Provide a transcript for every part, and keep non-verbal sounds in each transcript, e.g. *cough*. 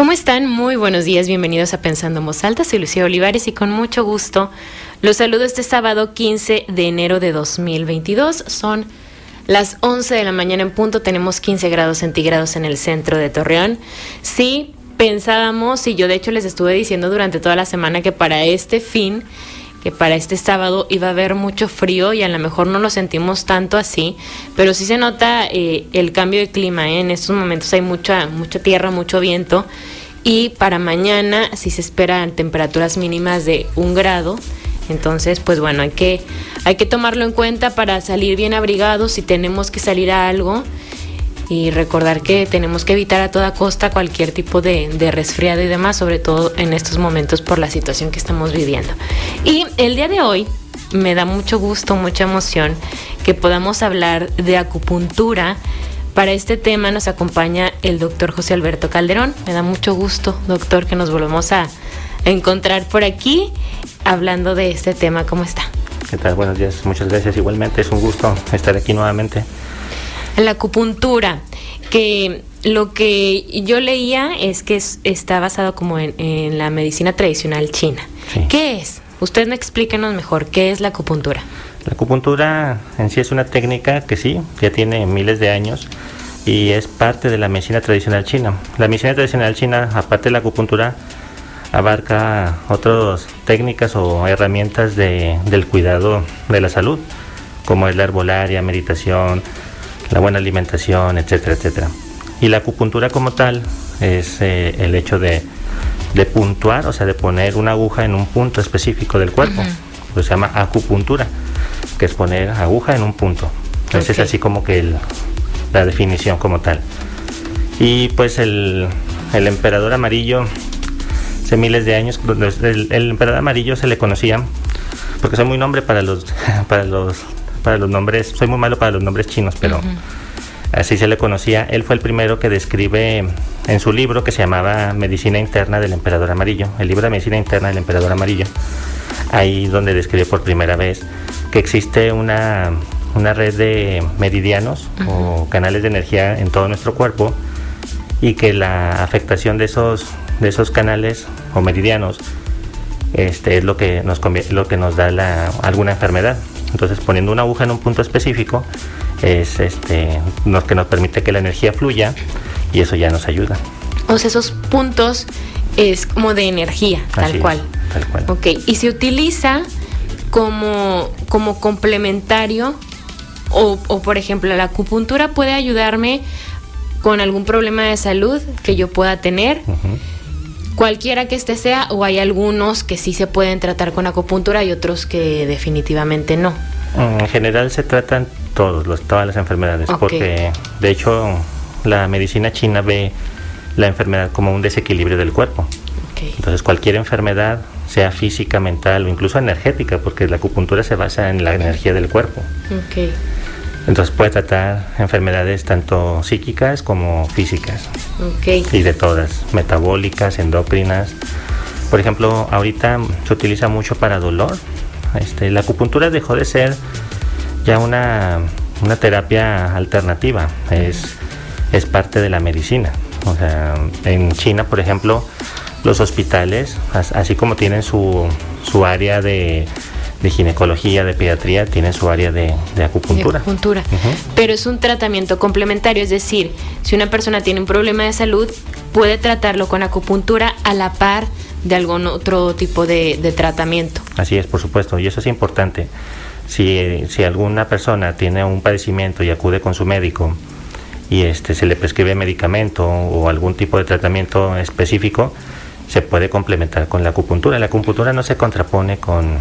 ¿Cómo están? Muy buenos días, bienvenidos a Pensando en Voz Alta. Soy Lucía Olivares y con mucho gusto los saludo este sábado 15 de enero de 2022. Son las 11 de la mañana en punto, tenemos 15 grados centígrados en el centro de Torreón. Sí, pensábamos, y yo de hecho les estuve diciendo durante toda la semana que para este fin que para este sábado iba a haber mucho frío y a lo mejor no lo sentimos tanto así, pero sí se nota eh, el cambio de clima. ¿eh? En estos momentos hay mucha, mucha tierra, mucho viento y para mañana sí se esperan temperaturas mínimas de un grado. Entonces, pues bueno, hay que, hay que tomarlo en cuenta para salir bien abrigados si tenemos que salir a algo y recordar que tenemos que evitar a toda costa cualquier tipo de, resfriado y demás, sobre todo en estos momentos por la situación que estamos viviendo. Y el día de hoy me da mucho gusto, mucha emoción que podamos hablar de acupuntura. Para este tema nos acompaña el doctor José Alberto Calderón. Me da mucho gusto, doctor, que nos volvamos a encontrar por aquí hablando de este tema. ¿Cómo está? ¿Qué tal? Buenos días. Muchas gracias. Igualmente es un gusto estar aquí nuevamente la acupuntura, que lo que yo leía es que está basado como en, la medicina tradicional china. ¿Qué es? Usted me explíquenos mejor, ¿qué es la acupuntura? La acupuntura en sí es una técnica que sí, ya tiene miles de años y es parte de la medicina tradicional china. La medicina tradicional china, aparte de la acupuntura, abarca otras técnicas o herramientas del cuidado de la salud, como es la herbolaria, meditación, la buena alimentación, etcétera, etcétera. Y la acupuntura como tal es eh, el hecho de, puntuar, o sea, de poner una aguja en un punto específico del cuerpo. Pues se llama acupuntura, que es poner aguja en un punto. Entonces es así como que la definición como tal. Y pues el, emperador amarillo, hace miles de años, el, el, emperador amarillo se le conocía, porque soy muy nombre para los, *laughs* para los para los nombres, soy muy malo para los nombres chinos, pero así se le conocía. Él fue el primero que describe en su libro que se llamaba Medicina Interna del Emperador Amarillo, el libro de Medicina Interna del Emperador Amarillo, ahí donde describe por primera vez que existe una, red de meridianos o canales de energía en todo nuestro cuerpo y que la afectación de esos, de esos canales o meridianos este, es lo que nos, lo que nos da la, alguna enfermedad. Entonces poniendo una aguja en un punto específico es este, lo que nos permite que la energía fluya y eso ya nos ayuda. O sea, esos puntos es como de energía, tal cual. tal cual. Ok, y se utiliza como, como complementario o, o, por ejemplo, la acupuntura puede ayudarme con algún problema de salud que yo pueda tener cualquiera que este sea, o hay algunos que sí se pueden tratar con acupuntura y otros que definitivamente no. En general se tratan todos, los, todas las enfermedades, porque de hecho la medicina china ve la enfermedad como un desequilibrio del cuerpo. Entonces cualquier enfermedad, sea física, mental o incluso energética, porque la acupuntura se basa en la energía del cuerpo. Entonces puede tratar enfermedades tanto psíquicas como físicas. Y de todas, metabólicas, endocrinas. Por ejemplo, ahorita se utiliza mucho para dolor. Este, la acupuntura dejó de ser ya una, terapia alternativa, es, es parte de la medicina. O sea, en China, por ejemplo, los hospitales, así como tienen su, su área de de ginecología, de pediatría, tienen su área de, acupuntura. acupuntura. Pero es un tratamiento complementario, es decir, si una persona tiene un problema de salud, puede tratarlo con acupuntura a la par de algún otro tipo de, tratamiento. Así es, por supuesto, y eso es importante. Si, si, alguna persona tiene un padecimiento y acude con su médico y este se le prescribe medicamento o algún tipo de tratamiento específico, se puede complementar con la acupuntura. La acupuntura no se contrapone con,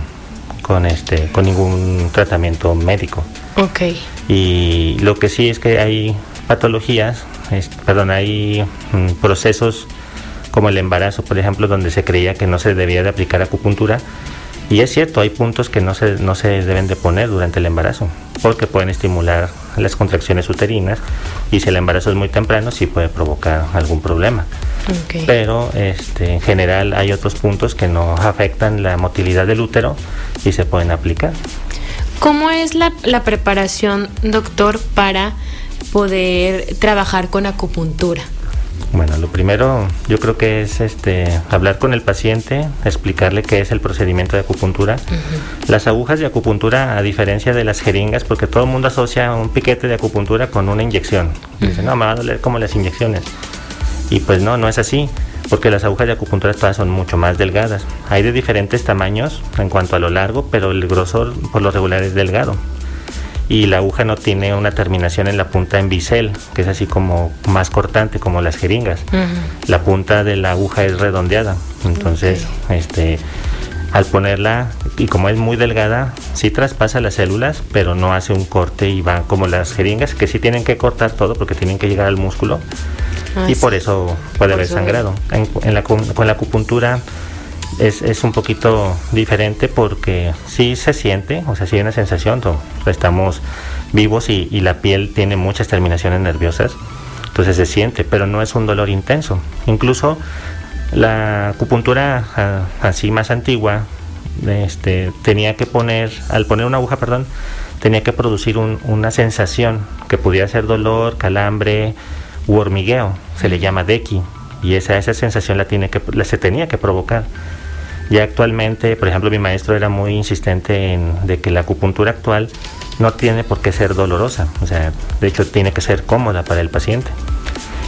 con este con ningún tratamiento médico. Ok. Y lo que sí es que hay patologías, perdón, hay mm, procesos como el embarazo, por ejemplo, donde se creía que no se debía de aplicar acupuntura. Y es cierto, hay puntos que no se, no se deben de poner durante el embarazo, porque pueden estimular las contracciones uterinas y si el embarazo es muy temprano sí puede provocar algún problema. Pero este, en general hay otros puntos que no afectan la motilidad del útero y se pueden aplicar. ¿Cómo es la, la preparación, doctor, para poder trabajar con acupuntura? Bueno, lo primero yo creo que es este hablar con el paciente, explicarle qué es el procedimiento de acupuntura. Las agujas de acupuntura, a diferencia de las jeringas, porque todo el mundo asocia un piquete de acupuntura con una inyección. Dice, no, me va a doler como las inyecciones. Y pues no, no es así, porque las agujas de acupuntura todas son mucho más delgadas. Hay de diferentes tamaños en cuanto a lo largo, pero el grosor por lo regular es delgado y la aguja no tiene una terminación en la punta en bisel, que es así como más cortante como las jeringas. La punta de la aguja es redondeada, entonces este al ponerla y como es muy delgada, sí traspasa las células, pero no hace un corte y va como las jeringas que sí tienen que cortar todo porque tienen que llegar al músculo ah, y por eso puede haber sangrado. En, la, con la acupuntura es, es, un poquito diferente porque sí se siente, o sea, sí hay una sensación, estamos vivos y, y, la piel tiene muchas terminaciones nerviosas, entonces se siente, pero no es un dolor intenso. Incluso la acupuntura ah, así más antigua, este, tenía que poner, al poner una aguja, perdón, tenía que producir un, una sensación que pudiera ser dolor, calambre u hormigueo, se le llama deki, y esa, esa sensación la, tiene que, la se tenía que provocar. Ya actualmente, por ejemplo, mi maestro era muy insistente en de que la acupuntura actual no tiene por qué ser dolorosa, o sea, de hecho tiene que ser cómoda para el paciente.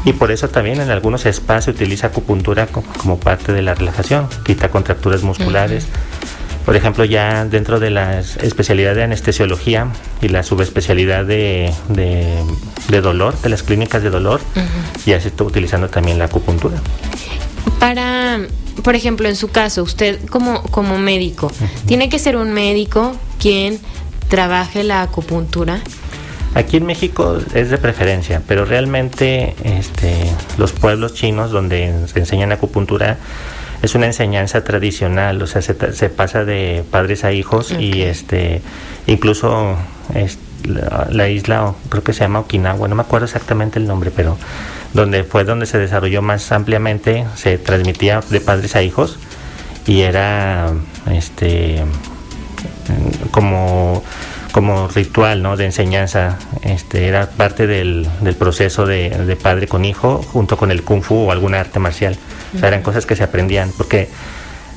Y por eso también en algunos spas se utiliza acupuntura como parte de la relajación, quita contracturas musculares. Por ejemplo, ya dentro de la especialidad de anestesiología y la subespecialidad de, de, dolor, de las clínicas de dolor, ya se está utilizando también la acupuntura. Para por ejemplo, en su caso, usted como, como médico, ¿tiene que ser un médico quien trabaje la acupuntura? Aquí en México es de preferencia, pero realmente este, los pueblos chinos donde se enseñan acupuntura es una enseñanza tradicional, o sea, se, se pasa de padres a hijos y este incluso la, la, isla, creo que se llama Okinawa, no me acuerdo exactamente el nombre, pero donde fue donde se desarrolló más ampliamente, se transmitía de padres a hijos y era este como como ritual ¿no? de enseñanza. Este era parte del, del proceso de, de, padre con hijo junto con el kung fu o alguna arte marcial. O sea, eran cosas que se aprendían porque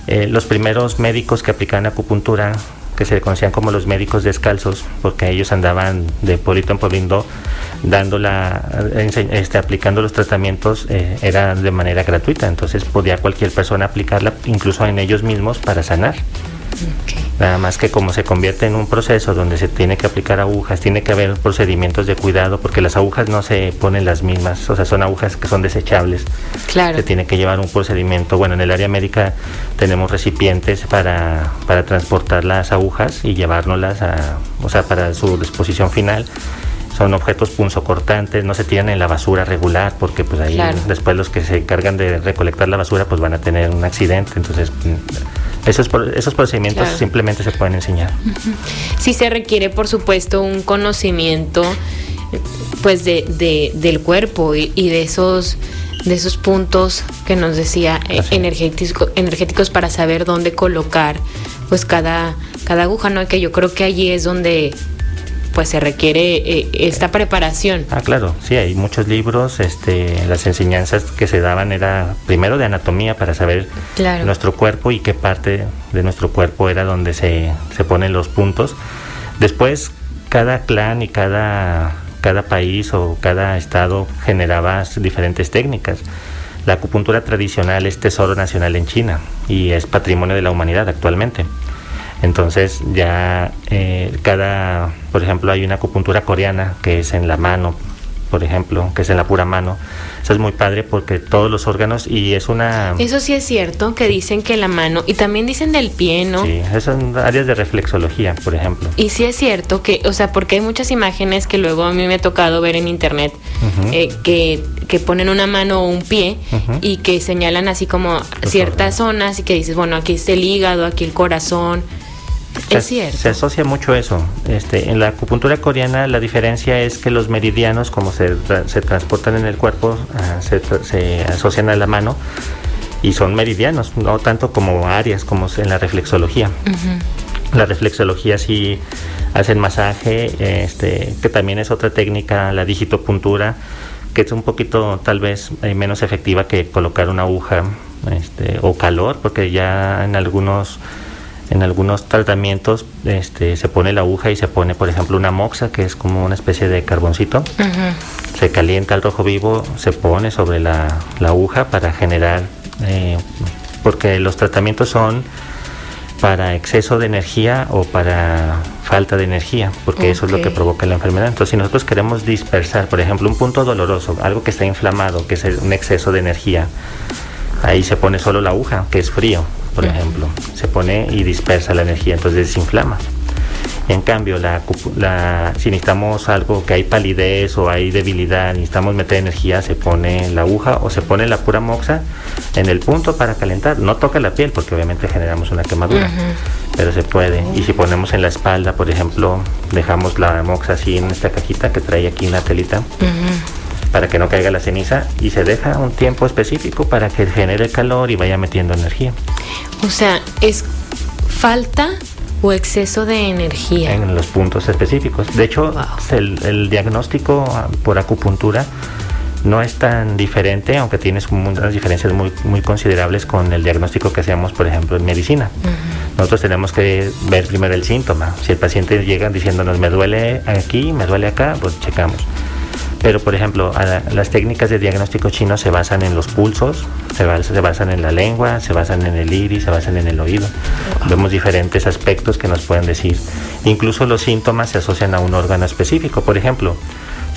eh, los primeros médicos que aplicaban acupuntura que se conocían como los médicos descalzos, porque ellos andaban de pueblito en pueblito dando la, este, aplicando los tratamientos, eh, era de manera gratuita, entonces podía cualquier persona aplicarla, incluso en ellos mismos, para sanar. Nada más que como se convierte en un proceso donde se tiene que aplicar agujas, tiene que haber procedimientos de cuidado, porque las agujas no se ponen las mismas, o sea, son agujas que son desechables. Claro. Se tiene que llevar un procedimiento. Bueno, en el área médica tenemos recipientes para, para transportar las agujas y llevárnoslas a, o sea, para su disposición final son objetos punzocortantes, no se tiran en la basura regular, porque pues ahí después los que se encargan de recolectar la basura pues van a tener un accidente, entonces esos, esos procedimientos simplemente se pueden enseñar. *laughs* Sí se requiere, por supuesto, un conocimiento pues de, de del cuerpo y, de esos de esos puntos que nos decía eh, energéticos, energéticos para saber dónde colocar pues cada cada aguja, ¿no? Que yo creo que allí es donde pues se requiere eh, esta preparación. Ah, claro, sí, hay muchos libros, este, las enseñanzas que se daban era primero de anatomía para saber nuestro cuerpo y qué parte de nuestro cuerpo era donde se, se ponen los puntos. Después, cada clan y cada, cada país o cada estado generaba diferentes técnicas. La acupuntura tradicional es tesoro nacional en China y es patrimonio de la humanidad actualmente. Entonces ya eh, cada, por ejemplo, hay una acupuntura coreana que es en la mano, por ejemplo, que es en la pura mano. Eso es muy padre porque todos los órganos y es una... Eso sí es cierto, que dicen que la mano, y también dicen del pie, ¿no? Sí, esas son áreas de reflexología, por ejemplo. Y sí es cierto que, o sea, porque hay muchas imágenes que luego a mí me ha tocado ver en internet, eh, que, que, ponen una mano o un pie y que señalan así como ciertas zonas y que dices, bueno, aquí está el hígado, aquí el corazón se, asocia mucho eso. Este, en la acupuntura coreana la diferencia es que los meridianos, como se, se transportan en el cuerpo, ah, se, asocian a la mano y son meridianos, no tanto como áreas como en la reflexología. La reflexología sí hacen masaje, este, que también es otra técnica, la digitopuntura que es un poquito tal vez eh, menos efectiva que colocar una aguja este, o calor, porque ya en algunos en algunos tratamientos este, se pone la aguja y se pone, por ejemplo, una moxa, que es como una especie de carboncito. Se calienta el rojo vivo, se pone sobre la, aguja para generar, eh, porque los tratamientos son para exceso de energía o para falta de energía, porque eso es lo que provoca la enfermedad. Entonces, si nosotros queremos dispersar, por ejemplo, un punto doloroso, algo que está inflamado, que es un exceso de energía, ahí se pone solo la aguja, que es frío, por ejemplo. Se pone y dispersa la energía, entonces desinflama. En cambio, la, si necesitamos algo que hay palidez o hay debilidad, necesitamos meter energía, se pone la aguja o se pone la pura moxa en el punto para calentar. No toca la piel porque obviamente generamos una quemadura, pero se puede. Y si ponemos en la espalda, por ejemplo, dejamos la moxa así en esta cajita que trae aquí una telita. Para que no caiga la ceniza y se deja un tiempo específico para que genere calor y vaya metiendo energía. O sea, es falta o exceso de energía. En los puntos específicos. De hecho, el, diagnóstico por acupuntura no es tan diferente, aunque tienes unas diferencias muy, muy considerables con el diagnóstico que hacemos, por ejemplo, en medicina. Nosotros tenemos que ver primero el síntoma. Si el paciente llega diciéndonos me duele aquí, me duele acá, pues checamos. Pero, por ejemplo, las técnicas de diagnóstico chino se basan en los pulsos, se, basan en la lengua, se basan en el iris, se basan en el oído. Vemos diferentes aspectos que nos pueden decir. Incluso los síntomas se asocian a un órgano específico. Por ejemplo,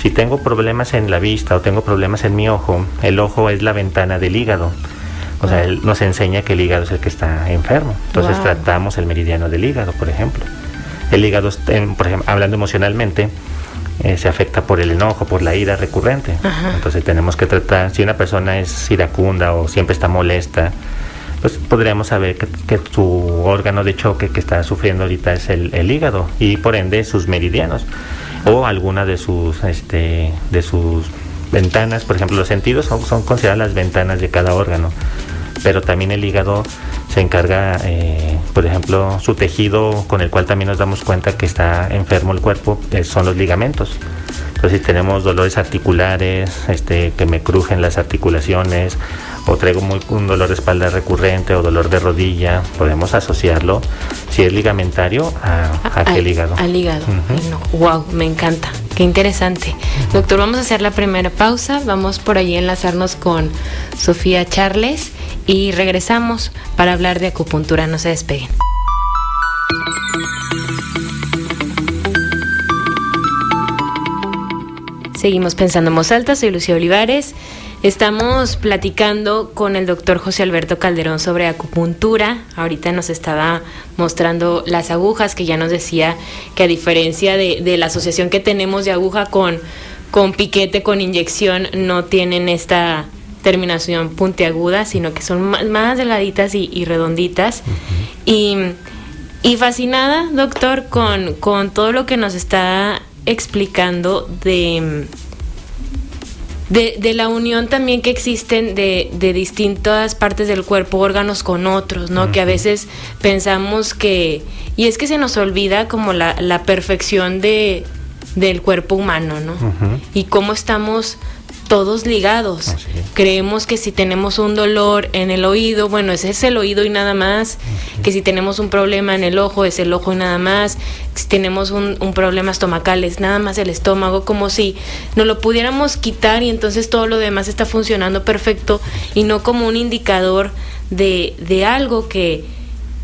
si tengo problemas en la vista o tengo problemas en mi ojo, el ojo es la ventana del hígado. O sea, él nos enseña que el hígado es el que está enfermo. Entonces tratamos el meridiano del hígado, por ejemplo. El hígado, por ejemplo, hablando emocionalmente, eh, se afecta por el enojo, por la ira recurrente. Entonces tenemos que tratar, si una persona es iracunda o siempre está molesta, pues podríamos saber que, su órgano de choque que está sufriendo ahorita es el, hígado y por ende sus meridianos o alguna de sus, este, de sus ventanas, por ejemplo, los sentidos son, son consideradas las ventanas de cada órgano, pero también el hígado se encarga, eh, por ejemplo, su tejido con el cual también nos damos cuenta que está enfermo el cuerpo eh, son los ligamentos. Entonces, si tenemos dolores articulares, este, que me crujen las articulaciones, o traigo muy, un dolor de espalda recurrente o dolor de rodilla, podemos asociarlo, si es ligamentario, a, aquel hígado. Al hígado. Wow, me encanta. Qué interesante. Doctor, vamos a hacer la primera pausa. Vamos por ahí a enlazarnos con Sofía Charles y regresamos para hablar de acupuntura. No se despeguen. Seguimos pensando en voz alta, soy Lucía Olivares. Estamos platicando con el doctor José Alberto Calderón sobre acupuntura. Ahorita nos estaba mostrando las agujas, que ya nos decía que a diferencia de, la asociación que tenemos de aguja con, con piquete, con inyección, no tienen esta terminación puntiaguda, sino que son más, delgaditas y, redonditas. y, y, fascinada, doctor, con, con todo lo que nos está explicando de de, la unión también que existen de, de, distintas partes del cuerpo, órganos con otros, ¿no? Que a veces pensamos que, y es que se nos olvida como la, la perfección de, del cuerpo humano, ¿no? Y cómo estamos todos ligados. Creemos que si tenemos un dolor en el oído, bueno, ese es el oído y nada más. Que si tenemos un problema en el ojo, es el ojo y nada más. Si tenemos un, problema estomacal, es nada más el estómago, como si no lo pudiéramos quitar y entonces todo lo demás está funcionando perfecto y no como un indicador de, de algo que,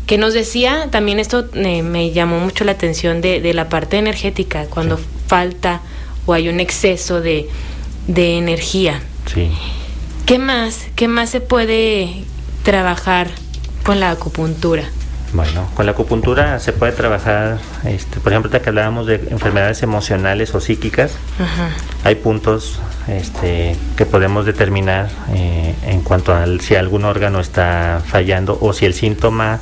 que nos decía, también esto me llamó mucho la atención de, de la parte energética, cuando falta o hay un exceso de de energía. Sí. ¿Qué más? ¿Qué más se puede trabajar con la acupuntura? Bueno, con la acupuntura se puede trabajar, este, por ejemplo, que hablábamos de enfermedades emocionales o psíquicas, hay puntos este, que podemos determinar eh, en cuanto a si algún órgano está fallando o si el síntoma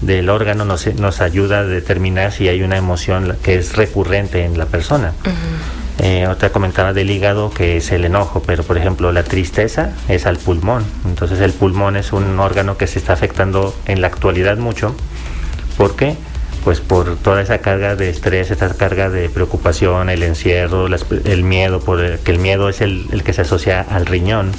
del órgano nos, nos ayuda a determinar si hay una emoción que es recurrente en la persona. Eh, otra comentaba del hígado que es el enojo, pero por ejemplo la tristeza es al pulmón. Entonces el pulmón es un órgano que se está afectando en la actualidad mucho. ¿Por qué? pues por toda esa carga de estrés, esa carga de preocupación, el encierro, el miedo, por el miedo es el, el que se asocia al riñón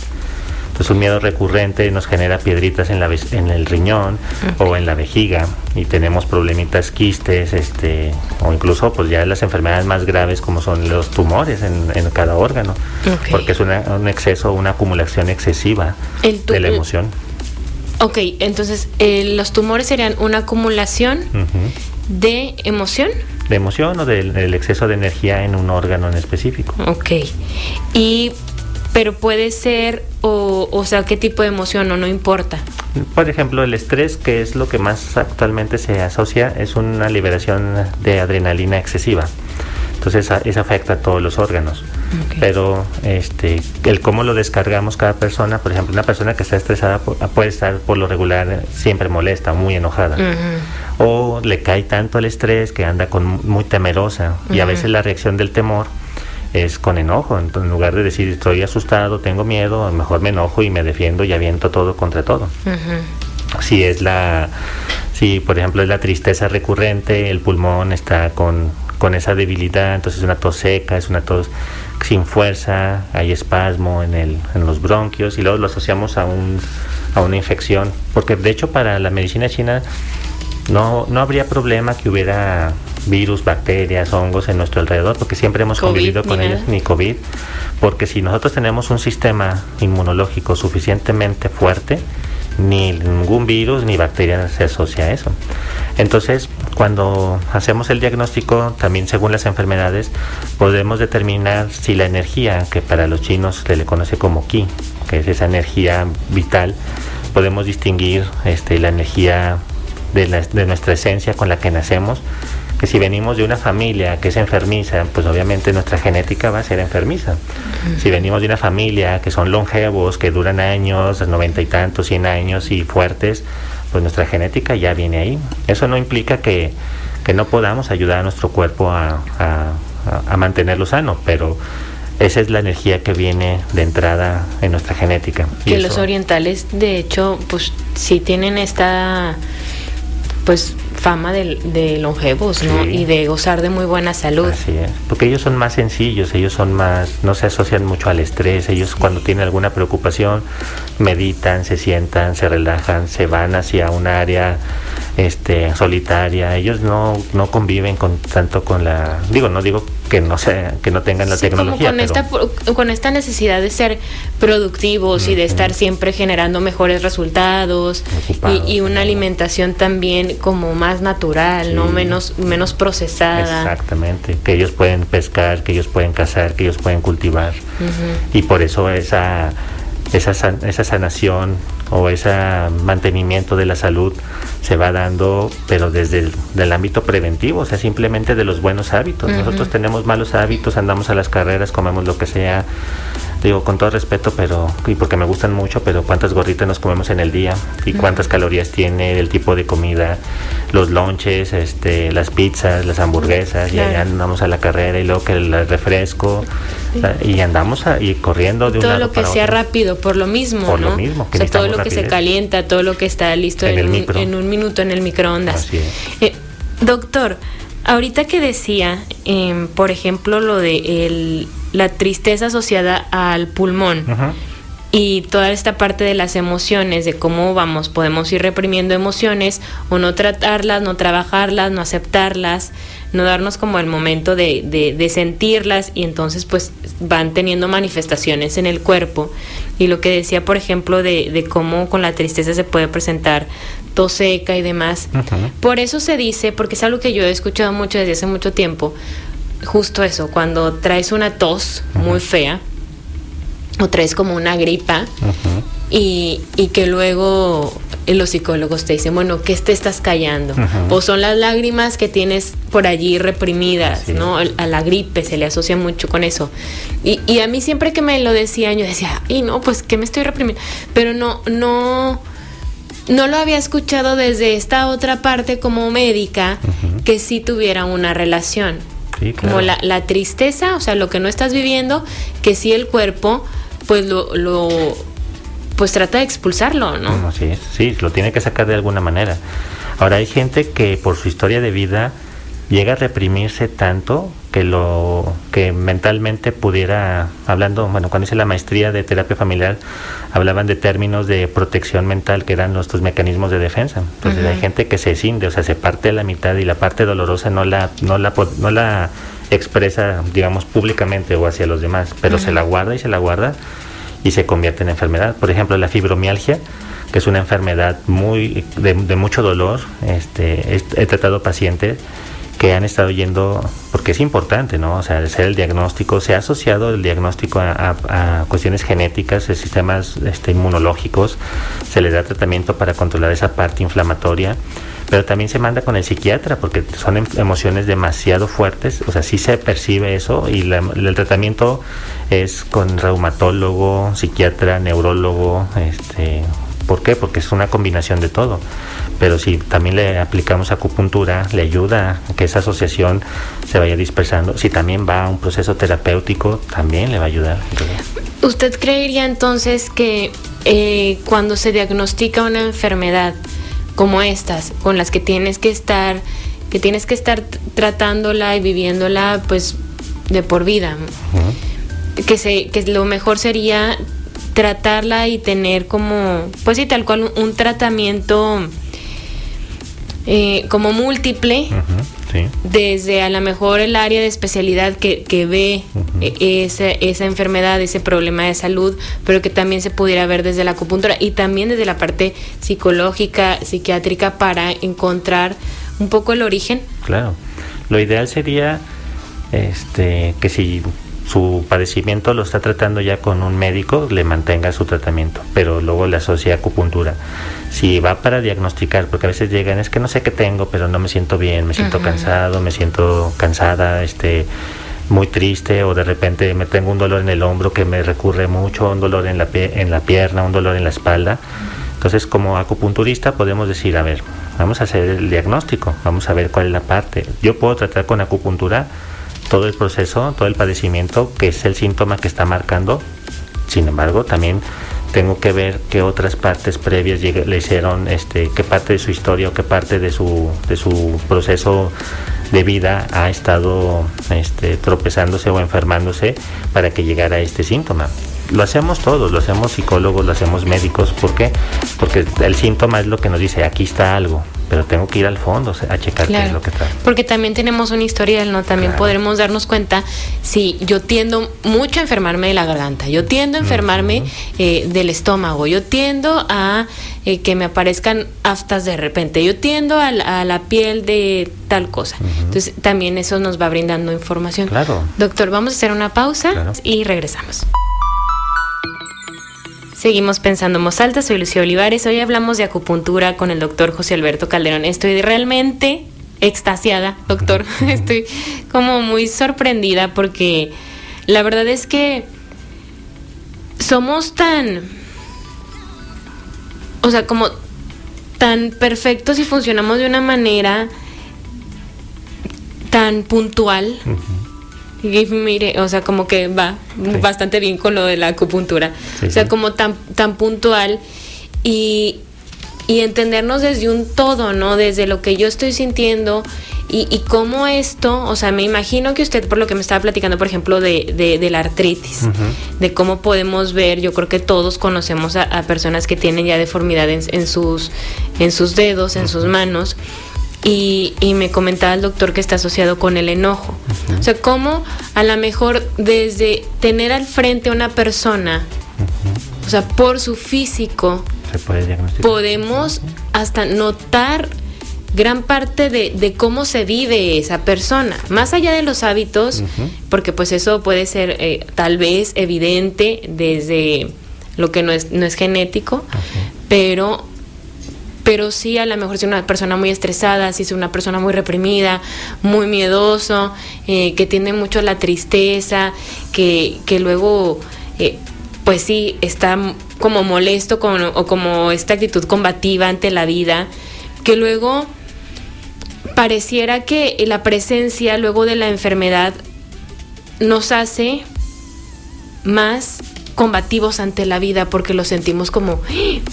pues un miedo recurrente nos genera piedritas en, la, en el riñón o en la vejiga y tenemos problemitas quistes, este, o incluso pues ya las enfermedades más graves como son los tumores en, cada órgano, porque es un exceso, una acumulación excesiva de la emoción. Ok, entonces eh, los tumores serían una acumulación de emoción. De emoción o del, exceso de energía en un órgano en específico. Ok. Y pero puede ser, o, o sea, qué tipo de emoción o no importa. Por ejemplo, el estrés, que es lo que más actualmente se asocia, es una liberación de adrenalina excesiva. Entonces, eso afecta a todos los órganos. Pero este, el cómo lo descargamos cada persona, por ejemplo, una persona que está estresada puede estar por lo regular siempre molesta, muy enojada. O le cae tanto el estrés que anda con, muy temerosa. Y a veces la reacción del temor es con enojo. En lugar de decir estoy asustado, tengo miedo, mejor me enojo y me defiendo y aviento todo contra todo. Si es la, si por ejemplo es la tristeza recurrente, el pulmón está con, con esa debilidad, entonces es una tos seca, es una tos sin fuerza, hay espasmo en, el, en los bronquios y luego lo asociamos a, un, a una infección. Porque de hecho para la medicina china no, no habría problema que hubiera virus, bacterias, hongos en nuestro alrededor, porque siempre hemos convivido con ellos, ni COVID, porque si nosotros tenemos un sistema inmunológico suficientemente fuerte, ni ningún virus ni bacteria se asocia a eso. Entonces, cuando hacemos el diagnóstico, también según las enfermedades, podemos determinar si la energía, que para los chinos se le conoce como ki, que es esa energía vital, podemos distinguir este, la energía de, de nuestra esencia con la que nacemos que si venimos de una familia que es enfermiza, pues obviamente nuestra genética va a ser enfermiza. Si venimos de una familia que son longevos, que duran años, noventa y tantos, cien años y fuertes, pues nuestra genética ya viene ahí. Eso no implica que, no podamos ayudar a nuestro cuerpo a, a mantenerlo sano, pero esa es la energía que viene de entrada en nuestra genética. Que los orientales, de hecho, pues sí tienen esta pues fama de, longevos, ¿no? Y de gozar de muy buena salud. Así es, porque ellos son más sencillos, ellos son más, no se asocian mucho al estrés, ellos cuando tienen alguna preocupación meditan, se sientan, se relajan, se van hacia un área este, solitaria, ellos no, no conviven con tanto con la, digo, no digo que no sea, que no tengan la tecnología. con, esta, con esta necesidad de ser productivos y de estar siempre generando mejores resultados y, una alimentación también como más natural, no menos, menos procesada. Exactamente, que ellos pueden pescar, que ellos pueden cazar, que ellos pueden cultivar. Y por eso esa, esa, esa sanación o ese mantenimiento de la salud se va dando, pero desde el ámbito preventivo, o sea, simplemente de los buenos hábitos. Nosotros tenemos malos hábitos, andamos a las carreras, comemos lo que sea, digo con todo respeto, pero y porque me gustan mucho, pero cuántas gorritas nos comemos en el día y cuántas calorías tiene el tipo de comida, los lonches, este, las pizzas, las hamburguesas, y allá andamos a la carrera y luego que el refresco y andamos y corriendo de un todo lo que sea rápido por lo mismo, por lo mismo, que todo lo que se calienta, todo lo que está listo en, un, minuto en el microondas. Eh, doctor, ahorita que decía, em, por ejemplo, lo de el la tristeza asociada al pulmón. Y toda esta parte de las emociones, de cómo vamos, podemos ir reprimiendo emociones o no tratarlas, no trabajarlas, no aceptarlas, no darnos como el momento de, de, sentirlas y entonces pues van teniendo manifestaciones en el cuerpo. Y lo que decía, por ejemplo, de, de cómo con la tristeza se puede presentar tos seca y demás. Por eso se dice, porque es algo que yo he escuchado mucho desde hace mucho tiempo, justo eso, cuando traes una tos muy fea o traes como una gripa y, que luego los psicólogos te dicen, bueno, ¿qué te estás callando? O son las lágrimas que tienes por allí reprimidas, ¿no? A la gripe se le asocia mucho con eso. Y, y a mí siempre que me lo decían, yo decía, y no, pues que me estoy reprimiendo. Pero no, no, no lo había escuchado desde esta otra parte como médica que sí tuviera una relación. Como la, la, tristeza, o sea, lo que no estás viviendo, que sí el cuerpo, pues lo, lo pues trata de expulsarlo, ¿no? sí, sí, lo tiene que sacar de alguna manera. Ahora hay gente que por su historia de vida llega a reprimirse tanto que lo que mentalmente pudiera hablando bueno cuando hice la maestría de terapia familiar hablaban de términos de protección mental que eran nuestros mecanismos de defensa. Entonces hay gente que se cinde o sea se parte a la mitad y la parte dolorosa no la no la no la expresa digamos públicamente o hacia los demás pero se la guarda y se la guarda y se convierte en enfermedad. Por ejemplo la fibromialgia que es una enfermedad muy de, mucho dolor este he tratado pacientes que han estado yendo, porque es importante, ¿no? O sea, hacer el diagnóstico, se ha asociado el diagnóstico a, cuestiones genéticas, de sistemas este, inmunológicos, se le da tratamiento para controlar esa parte inflamatoria, pero también se manda con el psiquiatra porque son em, emociones demasiado fuertes, o sea, sí se percibe eso y el tratamiento es con reumatólogo, psiquiatra, neurólogo, este, ¿por qué? Porque es una combinación de todo pero si también le aplicamos acupuntura, le ayuda a que esa asociación se vaya dispersando. Si también va a un proceso terapéutico, también le va a ayudar. ¿Usted creería entonces que eh, cuando se diagnostica una enfermedad como estas, con las que tienes que estar, que tienes que estar tratándola y viviéndola, pues de por vida, que, se, que lo mejor sería tratarla y tener como, pues sí, tal cual un tratamiento eh, como múltiple, desde a lo mejor el área de especialidad que, que ve e, esa, esa, enfermedad, ese problema de salud, pero que también se pudiera ver desde la acupuntura y también desde la parte psicológica, psiquiátrica, para encontrar un poco el origen. Claro, lo ideal sería este, que si su padecimiento lo está tratando ya con un médico, le mantenga su tratamiento, pero luego le asocia acupuntura. Si va para diagnosticar, porque a veces llegan, es que no sé qué tengo, pero no me siento bien, me siento cansado, me siento cansada, este muy triste o de repente me tengo un dolor en el hombro que me recurre mucho, un dolor en la, en la pierna, un dolor en la espalda. Entonces, como acupunturista podemos decir, a ver, vamos a hacer el diagnóstico, vamos a ver cuál es la parte. Yo puedo tratar con acupuntura todo el proceso, todo el padecimiento, que es el síntoma que está marcando. Sin embargo, también tengo que ver qué otras partes previas le hicieron, este, qué parte de su historia o qué parte de su, proceso de vida ha estado este, tropezándose o enfermándose para que llegara a este síntoma. Lo hacemos todos, lo hacemos psicólogos, lo hacemos médicos. ¿Por qué? Porque el síntoma es lo que nos dice, aquí está algo pero tengo que ir al fondo a checar qué es lo que trae. Porque también tenemos un historial, ¿no? También podremos darnos cuenta si yo tiendo mucho a enfermarme de la garganta, yo tiendo a enfermarme eh, del estómago, yo tiendo a eh, que me aparezcan aftas de repente, yo tiendo a, la piel de tal cosa. Entonces también eso nos va brindando información. Claro. Doctor, vamos a hacer una pausa y regresamos. Seguimos pensando en soy Lucía Olivares. Hoy hablamos de acupuntura con el doctor José Alberto Calderón. Estoy realmente extasiada, doctor. *laughs* Estoy como muy sorprendida porque la verdad es que somos tan, o sea, como tan perfectos y funcionamos de una manera tan puntual. Y mire, o sea, como que va bastante bien con lo de la acupuntura. o sea, como tan, tan puntual y, y, entendernos desde un todo, ¿no? Desde lo que yo estoy sintiendo y, y cómo esto, o sea, me imagino que usted, por lo que me estaba platicando, por ejemplo, de, de, la artritis, de cómo podemos ver, yo creo que todos conocemos a, personas que tienen ya deformidad en, sus, en sus dedos, en sus manos y, me comentaba el doctor que está asociado con el enojo. O sea, cómo a lo mejor desde tener al frente a una persona, o sea, por su físico, podemos hasta notar gran parte de, cómo se vive esa persona, más allá de los hábitos, porque pues eso puede ser eh, tal vez evidente desde lo que no es, no es genético, pero pero sí a lo mejor si una persona muy estresada, si es una persona muy reprimida, muy miedoso, eh, que tiene mucho la tristeza, que, que luego, eh, pues sí, está como molesto o como esta actitud combativa ante la vida, que luego pareciera que la presencia luego de la enfermedad nos hace más combativos ante la vida porque lo sentimos como,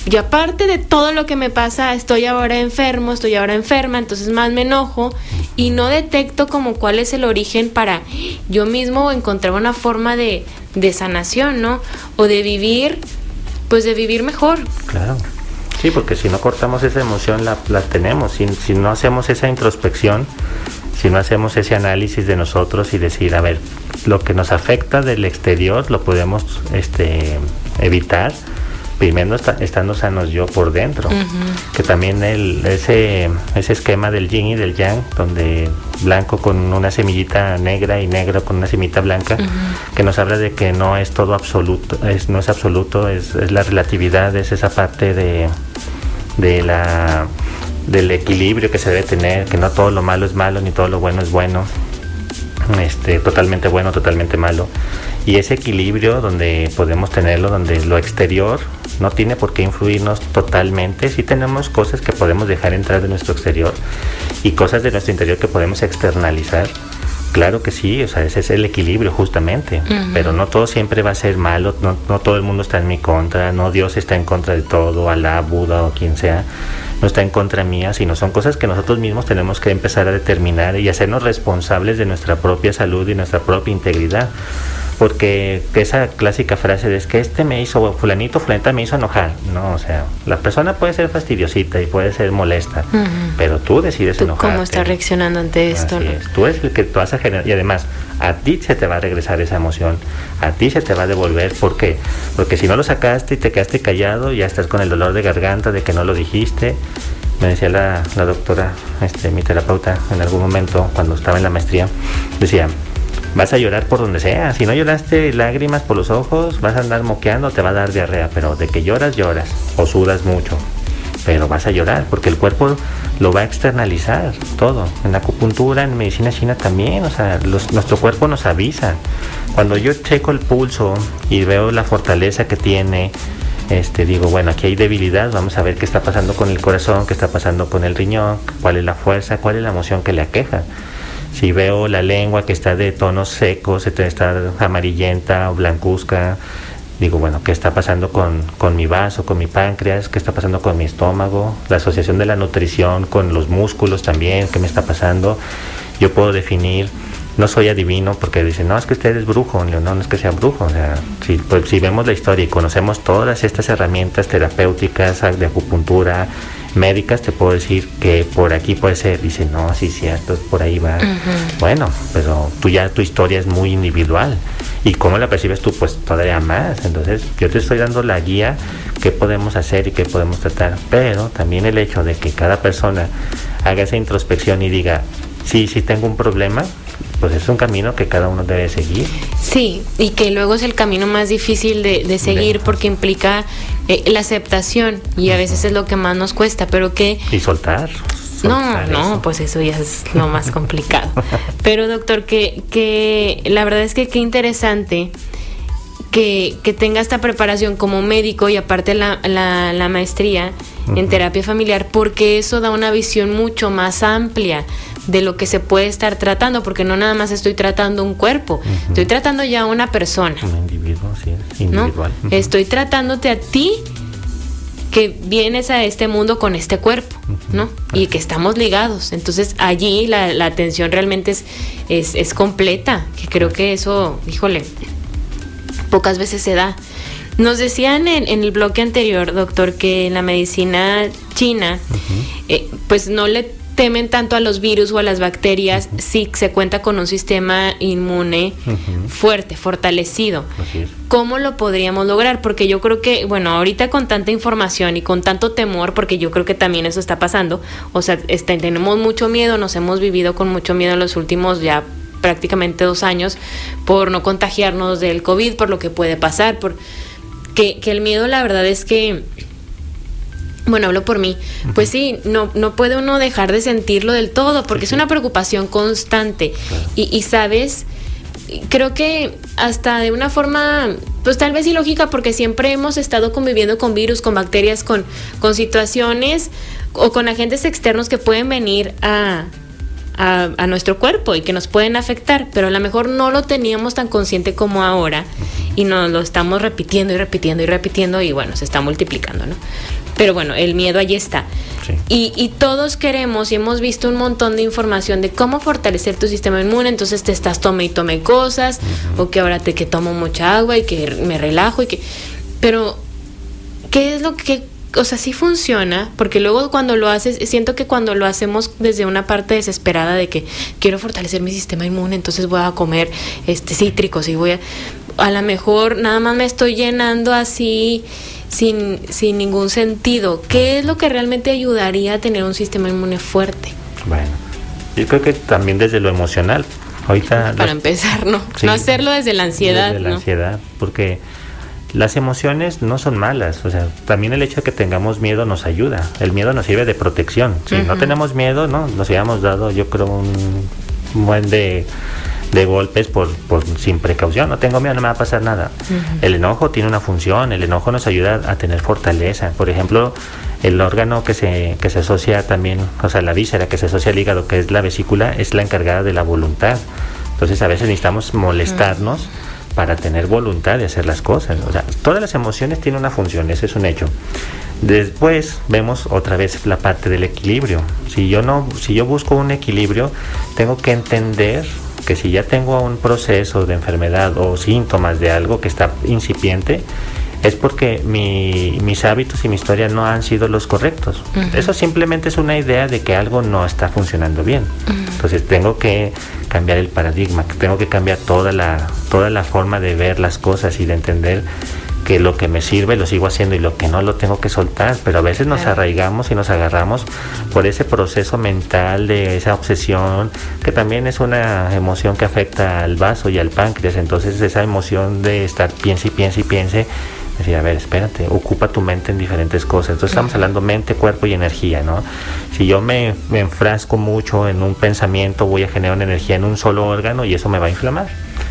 y aparte de todo lo que me pasa, estoy ahora enfermo, estoy ahora enferma, entonces más me enojo y no detecto como cuál es el origen para yo mismo encontrar una forma de, de sanación, ¿no? O de vivir, pues de vivir mejor. Claro. Sí, porque si no cortamos esa emoción la, la tenemos, si, si no hacemos esa introspección, si no hacemos ese análisis de nosotros y decir, a ver, lo que nos afecta del exterior lo podemos este, evitar primero estando sanos yo por dentro. Que también el, ese, ese esquema del yin y del yang, donde blanco con una semillita negra y negro con una semillita blanca, que nos habla de que no es todo absoluto, es, no es absoluto, es, es la relatividad, es esa parte de, de la del equilibrio que se debe tener, que no todo lo malo es malo ni todo lo bueno es bueno, este, totalmente bueno, totalmente malo. Y ese equilibrio donde podemos tenerlo, donde lo exterior no tiene por qué influirnos totalmente, sí tenemos cosas que podemos dejar entrar de nuestro exterior y cosas de nuestro interior que podemos externalizar. Claro que sí, o sea, ese es el equilibrio justamente, pero no todo siempre va a ser malo, no, no, todo el mundo está en mi contra, no Dios está en contra de todo, Alá, Buda o quien sea, no está en contra mía, sino son cosas que nosotros mismos tenemos que empezar a determinar y hacernos responsables de nuestra propia salud y nuestra propia integridad porque esa clásica frase de es que este me hizo, fulanito, fulanita me hizo enojar, no, o sea, la persona puede ser fastidiosita y puede ser molesta, pero tú decides ¿Tú enojar. ¿Cómo estás reaccionando ante esto? Tú eres el que tú vas a generar, y además, a ti se te va a regresar esa emoción, a ti se te va a devolver, ¿por qué? Porque si no lo sacaste y te quedaste callado, ya estás con el dolor de garganta de que no lo dijiste, me decía la, la doctora, este, mi terapeuta, en algún momento, cuando estaba en la maestría, decía, vas a llorar por donde sea. Si no lloraste lágrimas por los ojos, vas a andar moqueando, te va a dar diarrea, pero de que lloras, lloras o sudas mucho. Pero vas a llorar porque el cuerpo lo va a externalizar todo. En la acupuntura, en medicina china también, o sea, nuestro cuerpo nos avisa. Cuando yo checo el pulso y veo la fortaleza que tiene, este, digo, bueno, aquí hay debilidad, vamos a ver qué está pasando con el corazón, qué está pasando con el riñón, cuál es la fuerza, cuál es la emoción que le aqueja. Si veo la lengua que está de tonos secos, está amarillenta o blancuzca, digo, bueno, ¿qué está pasando con, con, mi vaso, con mi páncreas? ¿Qué está pasando con mi estómago? La asociación de la nutrición con los músculos también, ¿qué me está pasando? Yo puedo definir, no soy adivino porque dicen, no, es que usted es brujo, no, no es que sea brujo. O sea, si, pues, si vemos la historia y conocemos todas estas herramientas terapéuticas de acupuntura, médicas te puedo decir que por aquí puede ser, dice, no, sí, cierto, por ahí va. Bueno, pero tú ya tu historia es muy individual. ¿Y cómo la percibes tú? Pues todavía más. Entonces yo te estoy dando la guía, qué podemos hacer y qué podemos tratar. Pero también el hecho de que cada persona haga esa introspección y diga, sí, sí tengo un problema, pues es un camino que cada uno debe seguir. Sí, y que luego es el camino más difícil de, seguir porque implica eh, la aceptación y a veces es lo que más nos cuesta, pero que... Y soltar. no, no, pues eso ya es lo *laughs* más complicado. Pero doctor, que, que la verdad es que qué interesante que, que tenga esta preparación como médico y aparte la, la, maestría en terapia familiar, porque eso da una visión mucho más amplia de lo que se puede estar tratando, porque no nada más estoy tratando un cuerpo, estoy tratando ya a una persona. Un individuo, sí, individual. Estoy tratándote a ti que vienes a este mundo con este cuerpo, ¿no? Y que estamos ligados. Entonces allí la, la atención realmente es, es, es, completa, que creo que eso, híjole, pocas veces se da. Nos decían en, en el bloque anterior, doctor, que en la medicina china, eh, pues no le temen tanto a los virus o a las bacterias si se cuenta con un sistema inmune fuerte, fortalecido. ¿Cómo lo podríamos lograr? Porque yo creo que, bueno, ahorita con tanta información y con tanto temor, porque yo creo que también eso está pasando, o sea, este, tenemos mucho miedo, nos hemos vivido con mucho miedo en los últimos ya prácticamente dos años por no contagiarnos del COVID, por lo que puede pasar, por que, que el miedo la verdad es que bueno, hablo por mí, pues sí, no, no puede uno dejar de sentirlo del todo, porque es una preocupación constante. Y, y, sabes, creo que hasta de una forma, pues tal vez ilógica, porque siempre hemos estado conviviendo con virus, con bacterias, con, con situaciones o con agentes externos que pueden venir a, a, nuestro cuerpo y que nos pueden afectar, pero a lo mejor no lo teníamos tan consciente como ahora y nos lo estamos repitiendo y repitiendo y repitiendo y bueno, se está multiplicando, ¿no? Pero bueno, el miedo allí está. Y, y, todos queremos y hemos visto un montón de información de cómo fortalecer tu sistema inmune, entonces te estás tome y tome cosas, o que ahora te que tomo mucha agua y que me relajo y que... Pero, ¿qué es lo que o sea, sí funciona, porque luego cuando lo haces, siento que cuando lo hacemos desde una parte desesperada de que quiero fortalecer mi sistema inmune, entonces voy a comer este cítricos y voy a a lo mejor nada más me estoy llenando así sin, sin ningún sentido. ¿Qué es lo que realmente ayudaría a tener un sistema inmune fuerte? Bueno, yo creo que también desde lo emocional. Ahorita para empezar, no, no hacerlo desde la ansiedad. Desde la ansiedad, porque las emociones no son malas, o sea, también el hecho de que tengamos miedo nos ayuda. El miedo nos sirve de protección. Si no tenemos miedo, no, nos habíamos dado, yo creo, un buen de, de golpes por, por, sin precaución. No tengo miedo, no me va a pasar nada. El enojo tiene una función, el enojo nos ayuda a tener fortaleza. Por ejemplo, el órgano que se, que se asocia también, o sea, la víscera que se asocia al hígado, que es la vesícula, es la encargada de la voluntad. Entonces a veces necesitamos molestarnos para tener voluntad de hacer las cosas. O sea, todas las emociones tienen una función, ese es un hecho. Después vemos otra vez la parte del equilibrio. Si yo no, si yo busco un equilibrio, tengo que entender que si ya tengo un proceso de enfermedad o síntomas de algo que está incipiente, es porque mis hábitos y mi historia no han sido los correctos. Eso simplemente es una idea de que algo no está funcionando bien. Entonces tengo que cambiar el paradigma, tengo que cambiar toda la, toda la forma de ver las cosas y de entender que lo que me sirve lo sigo haciendo y lo que no lo tengo que soltar, pero a veces nos arraigamos y nos agarramos por ese proceso mental de esa obsesión, que también es una emoción que afecta al vaso y al páncreas, entonces esa emoción de estar piense y piense y piense Decir, a ver, espérate, ocupa tu mente en diferentes cosas. Entonces estamos hablando mente, cuerpo y energía, ¿no? Si yo me, enfrasco mucho en un pensamiento, voy a generar una energía en un solo órgano y eso me va a inflamar.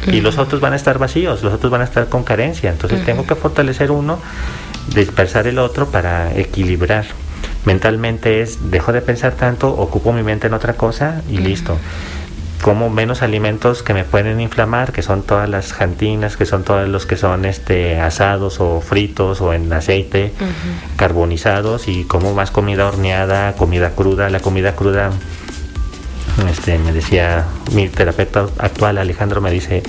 Y los otros van a estar vacíos, los otros van a estar con carencia. Entonces tengo que fortalecer uno, dispersar el otro para equilibrar. Mentalmente es, dejo de pensar tanto, ocupo mi mente en otra cosa y listo como menos alimentos que me pueden inflamar, que son todas las jantinas, que son todos los que son este asados o fritos o en aceite, carbonizados y como más comida horneada, comida cruda, la comida cruda este me decía mi terapeuta actual Alejandro me dice,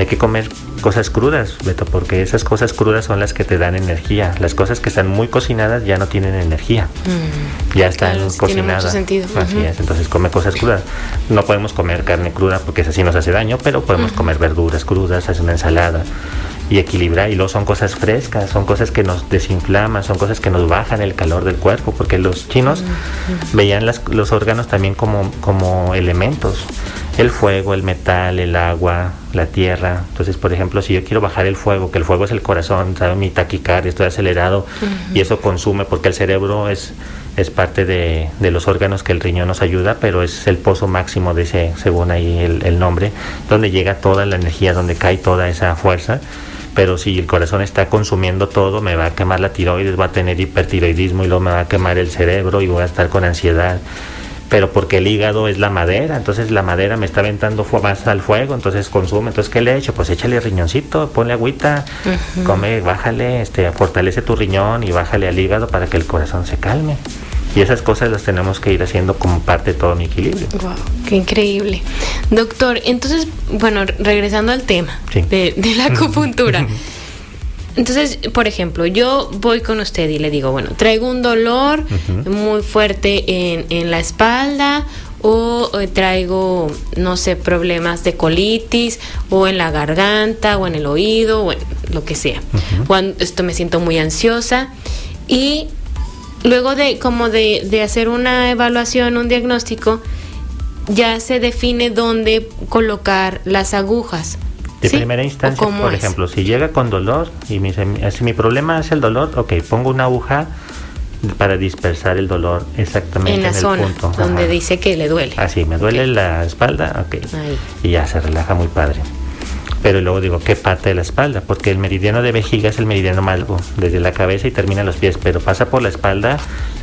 hay que comer cosas crudas, Beto, porque esas cosas crudas son las que te dan energía. Las cosas que están muy cocinadas ya no tienen energía. Mm. ya están cocinadas. Tiene mucho Así es, entonces come cosas crudas. No podemos comer carne cruda porque esa sí nos hace daño, pero podemos comer verduras crudas, hacer una ensalada y equilibrar. Y luego son cosas frescas, son cosas que nos desinflaman, son cosas que nos bajan el calor del cuerpo, porque los chinos veían los órganos también como, como elementos. El fuego, el metal, el agua, la tierra. Entonces, por ejemplo, si yo quiero bajar el fuego, que el fuego es el corazón, ¿sabe? mi taquicardia, estoy acelerado y eso consume, porque el cerebro es, es parte de, los órganos que el riñón nos ayuda, pero es el pozo máximo de ese, según ahí el, el nombre, donde llega toda la energía, donde cae toda esa fuerza pero si el corazón está consumiendo todo, me va a quemar la tiroides, va a tener hipertiroidismo y luego me va a quemar el cerebro y voy a estar con ansiedad pero porque el hígado es la madera, entonces la madera me está aventando más al fuego, entonces consume, entonces ¿qué le he hecho? Pues échale riñoncito, ponle agüita, come, bájale, este, fortalece tu riñón y bájale al hígado para que el corazón se calme. Y esas cosas las tenemos que ir haciendo como parte de todo mi equilibrio. Wow, qué increíble. Doctor, entonces, bueno, regresando al tema de, de la *laughs* acupuntura. Entonces, por ejemplo, yo voy con usted y le digo, bueno, traigo un dolor muy fuerte en, en, la espalda o, traigo, no sé, problemas de colitis o en la garganta o en el oído o en lo que sea. Cuando esto me siento muy ansiosa y luego de como de, de hacer una evaluación, un diagnóstico, ya se define dónde colocar las agujas. De primera instancia, por ejemplo, si llega con dolor y mi, si mi problema es el dolor, ok, pongo una aguja para dispersar el dolor exactamente en, la el zona punto. donde dice que le duele. Así, me duele la espalda, ok. Y ya se relaja muy padre. Pero luego digo, ¿qué parte de la espalda? Porque el meridiano de vejiga es el meridiano más desde la cabeza y termina en los pies, pero pasa por la espalda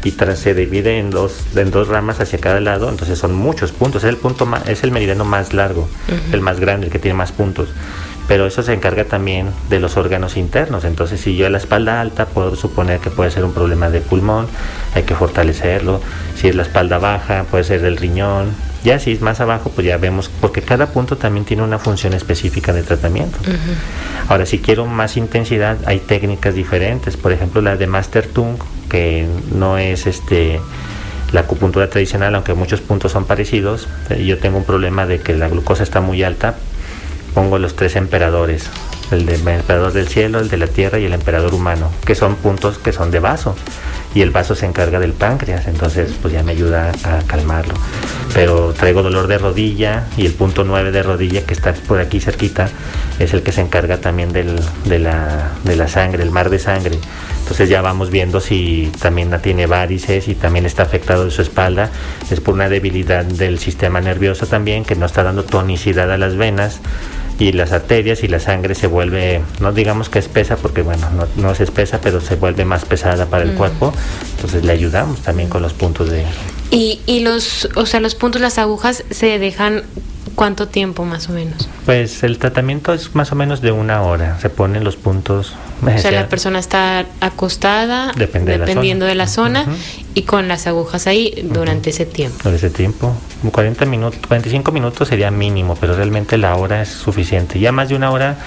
y tras se divide en dos, en dos ramas hacia cada lado, entonces son muchos puntos. Es el punto más, es el meridiano más largo, el más grande, el que tiene más puntos. Pero eso se encarga también de los órganos internos. Entonces, si yo la espalda alta, puedo suponer que puede ser un problema de pulmón, hay que fortalecerlo. Si es la espalda baja, puede ser del riñón, ya si es más abajo, pues ya vemos, porque cada punto también tiene una función específica de tratamiento. Ahora, si quiero más intensidad, hay técnicas diferentes. Por ejemplo, la de Master Tung, que no es este la acupuntura tradicional, aunque muchos puntos son parecidos. Yo tengo un problema de que la glucosa está muy alta. Pongo los tres emperadores, el, de, emperador del cielo, el de la tierra y el emperador humano, que son puntos que son de vaso y el vaso se encarga del páncreas, entonces pues ya me ayuda a calmarlo. Pero traigo dolor de rodilla y el punto 9 de rodilla que está por aquí cerquita es el que se encarga también del, de, la, de la sangre, el mar de sangre. Entonces ya vamos viendo si también tiene varices y también está afectado de su espalda. Es por una debilidad del sistema nervioso también que no está dando tonicidad a las venas y las arterias y la sangre se vuelve, no digamos que espesa, porque bueno, no, no es espesa, pero se vuelve más pesada para el cuerpo. Entonces le ayudamos también con los puntos de... Y, y los, o sea, los puntos, las agujas se dejan ¿Cuánto tiempo más o menos? Pues el tratamiento es más o menos de una hora. Se ponen los puntos. O sea, la persona está acostada dependiendo de la zona, y con las agujas ahí durante ese tiempo. Durante ese tiempo. 40 minutos, 45 minutos sería mínimo, pero realmente la hora es suficiente. Ya más de una hora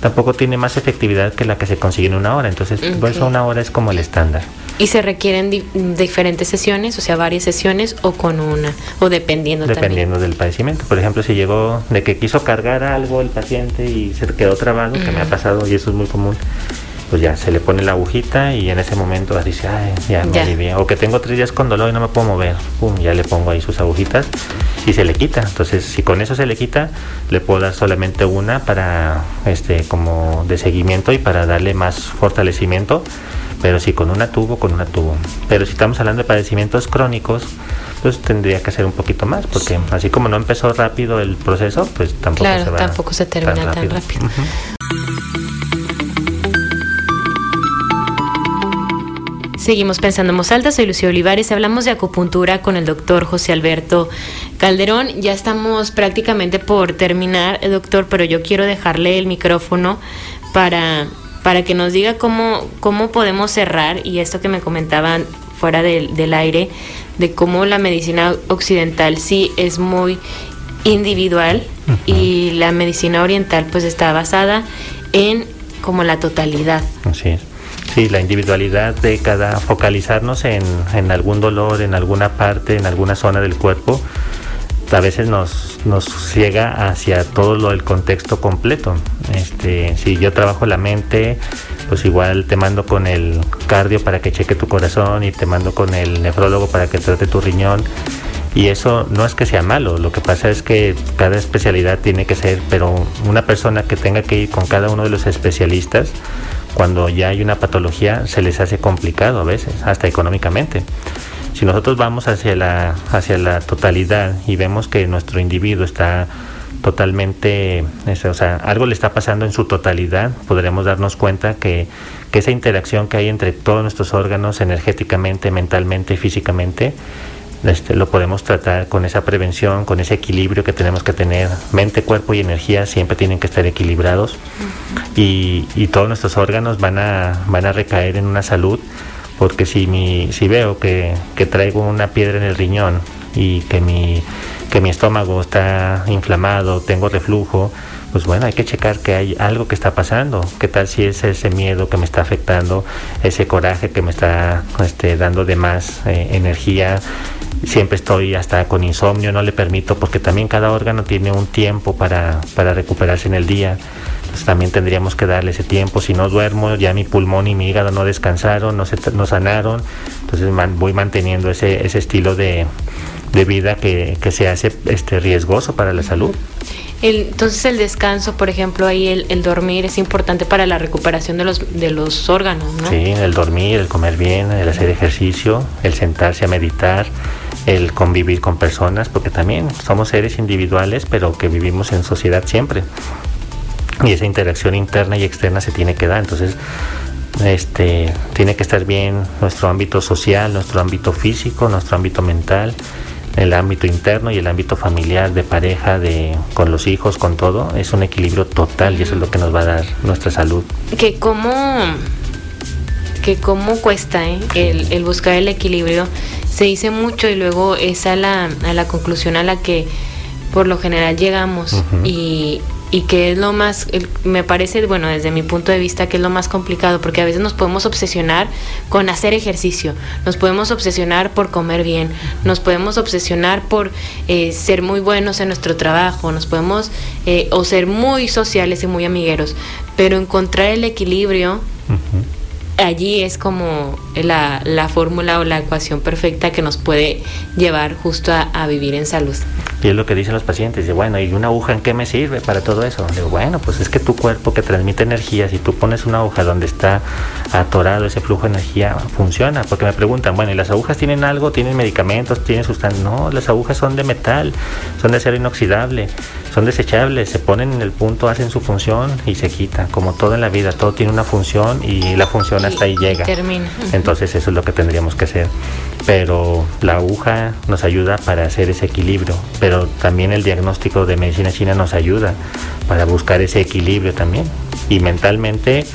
tampoco tiene más efectividad que la que se consigue en una hora. Entonces, por eso una hora es como el estándar. ¿Y se requieren diferentes sesiones, o sea, varias sesiones o con una? O dependiendo Dependiendo del padecimiento. Por ejemplo, si llegó de que quiso cargar algo el paciente y se quedó trabado, que me ha pasado y eso es muy común, pues ya se le pone la agujita y en ese momento dice, ay, ya me alivia. O que tengo tres días con dolor y no me puedo mover, pum, ya le pongo ahí sus agujitas y se le quita. Entonces, si con eso se le quita, le puedo dar solamente una para, este, como de seguimiento y para darle más fortalecimiento pero si con una tubo, con una tubo. Pero si estamos hablando de padecimientos crónicos, pues tendría que ser un poquito más, porque así como no empezó rápido el proceso, pues tampoco se va tampoco se termina tan rápido. Seguimos pensando en voz alta, soy Lucía Olivares, hablamos de acupuntura con el doctor José Alberto Calderón. Ya estamos prácticamente por terminar, doctor, pero yo quiero dejarle el micrófono para para que nos diga cómo, cómo podemos cerrar y esto que me comentaban fuera del, del aire, de cómo la medicina occidental sí es muy individual y la medicina oriental pues está basada en como la totalidad. Así es. Sí, la individualidad de cada, focalizarnos en, en algún dolor, en alguna parte, en alguna zona del cuerpo, a veces nos, nos ciega hacia todo lo del contexto completo. Este, si yo trabajo la mente, pues igual te mando con el cardio para que cheque tu corazón y te mando con el nefrólogo para que trate tu riñón. Y eso no es que sea malo, lo que pasa es que cada especialidad tiene que ser, pero una persona que tenga que ir con cada uno de los especialistas, cuando ya hay una patología, se les hace complicado a veces, hasta económicamente. Si nosotros vamos hacia la, hacia la totalidad y vemos que nuestro individuo está totalmente, o sea, algo le está pasando en su totalidad, podremos darnos cuenta que, que esa interacción que hay entre todos nuestros órganos energéticamente, mentalmente físicamente, este, lo podemos tratar con esa prevención, con ese equilibrio que tenemos que tener. Mente, cuerpo y energía siempre tienen que estar equilibrados y, y todos nuestros órganos van a, van a recaer en una salud porque si, veo que, traigo una piedra en el riñón y que mi, estómago está inflamado, tengo reflujo, pues bueno, hay que checar que hay algo que está pasando. ¿Qué tal si es ese miedo que me está afectando, ese coraje que me está este, dando de más eh, energía? Siempre estoy hasta con insomnio, no le permito, porque también cada órgano tiene un tiempo para recuperarse en el día. Pues, también tendríamos que darle ese tiempo. Si no duermo, ya mi pulmón y mi hígado no descansaron, no, se, no sanaron. Entonces voy manteniendo ese, ese estilo de, vida que, se hace este, riesgoso para la salud. entonces el descanso, por ejemplo, ahí el, dormir es importante para la recuperación de los, de los órganos, ¿no? Sí, el dormir, el comer bien, el hacer ejercicio, el sentarse a meditar, el convivir con personas, porque también somos seres individuales, pero que vivimos en sociedad siempre y esa interacción interna y externa se tiene que dar. Entonces, este, tiene que estar bien nuestro ámbito social, nuestro ámbito físico, nuestro ámbito mental, el ámbito interno y el ámbito familiar, de pareja, de con los hijos, con todo. Es un equilibrio total y eso es lo que nos va a dar nuestra salud. Que cómo, que cómo cuesta ¿eh? el, el buscar el equilibrio. Se dice mucho y luego es a la, a la conclusión a la que por lo general llegamos y, y que es lo más, me parece, bueno, desde mi punto de vista, que es lo más complicado, porque a veces nos podemos obsesionar con hacer ejercicio, nos podemos obsesionar por comer bien, nos podemos obsesionar por eh, ser muy buenos en nuestro trabajo, nos podemos, eh, o ser muy sociales y muy amigueros, pero encontrar el equilibrio allí es como la, la fórmula o la ecuación perfecta que nos puede llevar justo a, a vivir en salud. Y es lo que dicen los pacientes, dice, bueno, ¿y una aguja en qué me sirve para todo eso? Digo, bueno, pues es que tu cuerpo que transmite energía, si tú pones una aguja donde está atorado ese flujo de energía, funciona. Porque me preguntan, bueno, ¿y las agujas tienen algo? ¿Tienen medicamentos? ¿Tienen sustancias? No, las agujas son de metal, son de acero inoxidable, son desechables, se ponen en el punto, hacen su función y se quitan. Como todo en la vida, todo tiene una función y la función hasta ahí Y- y llega. termina. Entonces eso es lo que tendríamos que hacer. Pero la aguja nos ayuda para hacer ese equilibrio. Pero también el diagnóstico de medicina china nos ayuda para buscar ese equilibrio también. Y mentalmente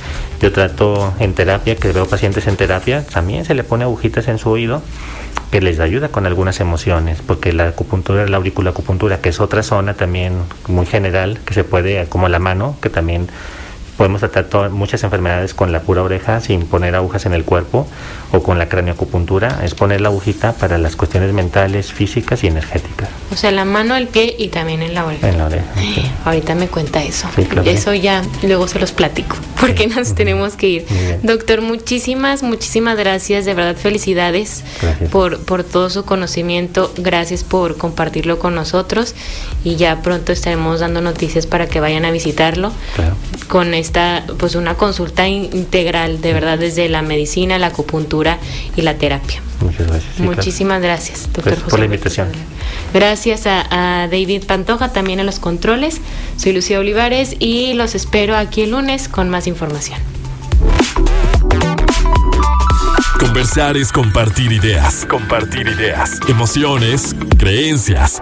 yo trato en terapia, que veo pacientes en terapia, también se le pone agujitas en su oído que les ayuda con algunas emociones, porque la acupuntura, la auriculoacupuntura, que es otra zona también muy general, que se puede, como la mano, que también podemos tratar to- muchas enfermedades con la pura oreja sin poner agujas en el cuerpo o con la cranioacupuntura, es poner la agujita para las cuestiones mentales, físicas y energéticas O sea, la mano, el pie y también en la oreja. en la oreja. sí. Ahorita me cuenta eso. Sí, claro. Eso ya luego se los platico, porque nos tenemos que ir. Doctor, muchísimas, muchísimas gracias. De verdad, felicidades Gracias. por, por todo su conocimiento. Gracias por compartirlo con nosotros. Y ya pronto estaremos dando noticias para que vayan a visitarlo Claro. con esta, pues una consulta in- integral, de verdad, desde la medicina, la acupuntura y la terapia. Muchas gracias. sí, claro. Muchísimas gracias, doctor Gracias por José la Luis invitación. Gracias a, a David Pantoja, también a los controles. Soy Lucía Olivares y los espero aquí el lunes con más información. Conversar es compartir ideas. Compartir ideas. Emociones, creencias.